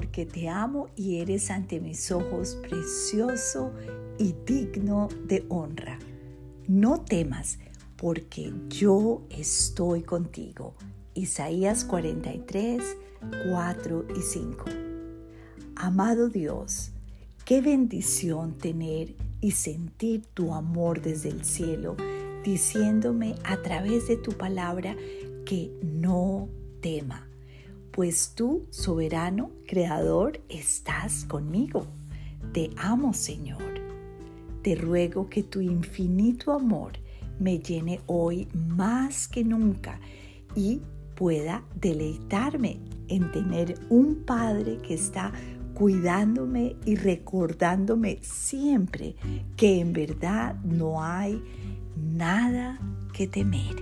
porque te amo y eres ante mis ojos precioso y digno de honra. No temas, porque yo estoy contigo. Isaías 43, 4 y 5. Amado Dios, qué bendición tener y sentir tu amor desde el cielo, diciéndome a través de tu palabra que no tema, pues tú, soberano, creador, estás conmigo. Te amo, Señor. Te ruego que tu infinito amor me llene hoy más que nunca y pueda deleitarme en tener un Padre que está cuidándome y recordándome siempre que en verdad no hay nada que temer.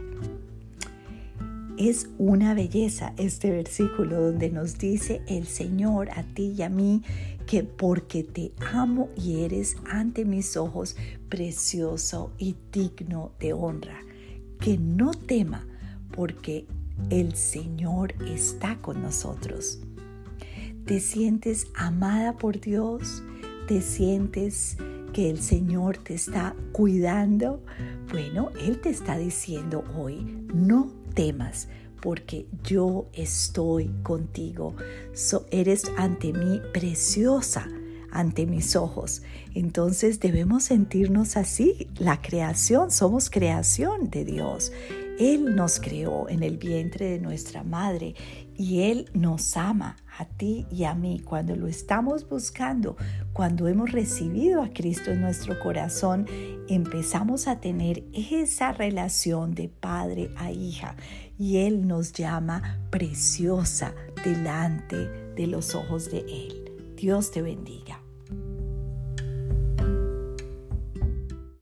Es una belleza este versículo donde nos dice el Señor a ti y a mí que porque te amo y eres ante mis ojos precioso y digno de honra. Que no tema porque el Señor está con nosotros. ¿Te sientes amada por Dios? ¿Te sientes que el Señor te está cuidando? Bueno, Él te está diciendo hoy, no temas porque yo estoy contigo. eres ante mí preciosa ante mis ojos. Entonces debemos sentirnos así. La creación, somos creación de Dios. Él nos creó en el vientre de nuestra madre y Él nos ama a ti y a mí cuando lo estamos buscando, cuando hemos recibido a Cristo en nuestro corazón, empezamos a tener esa relación de padre a hija y Él nos llama preciosa delante de los ojos de Él. Dios te bendiga.